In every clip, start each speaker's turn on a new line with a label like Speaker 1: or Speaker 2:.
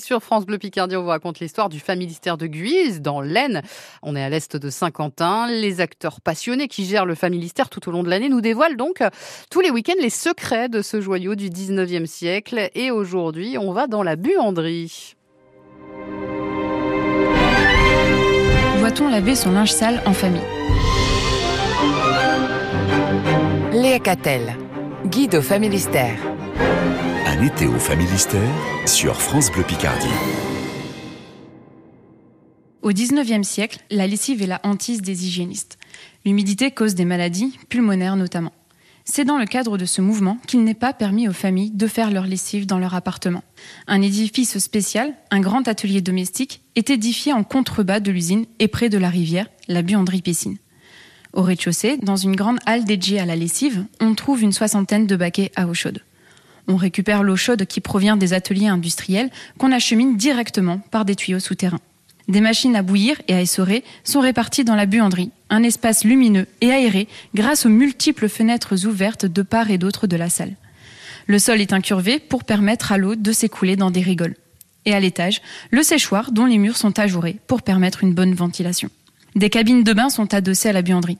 Speaker 1: Sur France Bleu Picardie, on vous raconte l'histoire du Familistère de Guise, dans l'Aisne. On est à l'est de Saint-Quentin. Les acteurs passionnés qui gèrent le Familistère tout au long de l'année nous dévoilent donc tous les week-ends les secrets de ce joyau du 19e siècle. Et aujourd'hui, on va dans la buanderie.
Speaker 2: Doit-on laver son linge sale en famille?
Speaker 3: Léa Catel, guide au Familistère.
Speaker 4: Au Familistère sur France Bleu Picardie.
Speaker 2: Au XIXe siècle, la lessive est la hantise des hygiénistes. L'humidité cause des maladies, pulmonaires notamment. C'est dans le cadre de ce mouvement qu'il n'est pas permis aux familles de faire leur lessive dans leur appartement. Un édifice spécial, un grand atelier domestique, est édifié en contrebas de l'usine et près de la rivière, la buanderie-piscine. Au rez-de-chaussée, dans une grande halle dédiée à la lessive, on trouve une soixantaine de baquets à eau chaude. On récupère l'eau chaude qui provient des ateliers industriels qu'on achemine directement par des tuyaux souterrains. Des machines à bouillir et à essorer sont réparties dans la buanderie, un espace lumineux et aéré grâce aux multiples fenêtres ouvertes de part et d'autre de la salle. Le sol est incurvé pour permettre à l'eau de s'écouler dans des rigoles. Et à l'étage, le séchoir dont les murs sont ajourés pour permettre une bonne ventilation. Des cabines de bain sont adossées à la buanderie.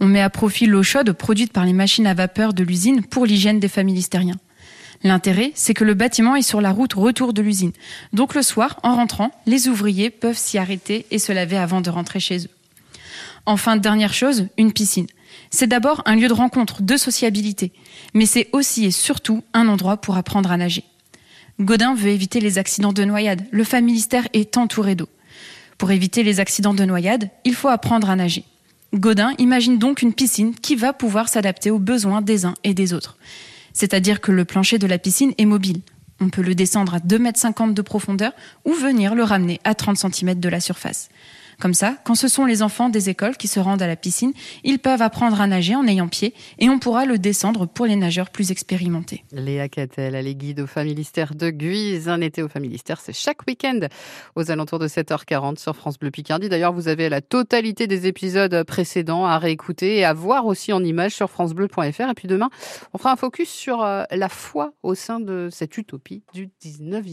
Speaker 2: On met à profit l'eau chaude produite par les machines à vapeur de l'usine pour l'hygiène des familistériens. L'intérêt, c'est que le bâtiment est sur la route retour de l'usine. Donc le soir, en rentrant, les ouvriers peuvent s'y arrêter et se laver avant de rentrer chez eux. Enfin, dernière chose, une piscine. C'est d'abord un lieu de rencontre, de sociabilité, mais c'est aussi et surtout un endroit pour apprendre à nager. Godin veut éviter les accidents de noyade. Le familistère est entouré d'eau. Pour éviter les accidents de noyade, il faut apprendre à nager. Godin imagine donc une piscine qui va pouvoir s'adapter aux besoins des uns et des autres c'est-à-dire que le plancher de la piscine est mobile. On peut le descendre à 2,50 m de profondeur ou venir le ramener à 30 cm de la surface. Comme ça, quand ce sont les enfants des écoles qui se rendent à la piscine, ils peuvent apprendre à nager en ayant pied et on pourra le descendre pour les nageurs plus expérimentés.
Speaker 1: Léa Catel, elle est guide au Familistère de Guise. Un été au Familistère, c'est chaque week-end aux alentours de 7h40 sur France Bleu Picardie. D'ailleurs, vous avez la totalité des épisodes précédents à réécouter et à voir aussi en images sur francebleu.fr. Et puis demain, on fera un focus sur euh, la foi au sein de cette utopie du 19e.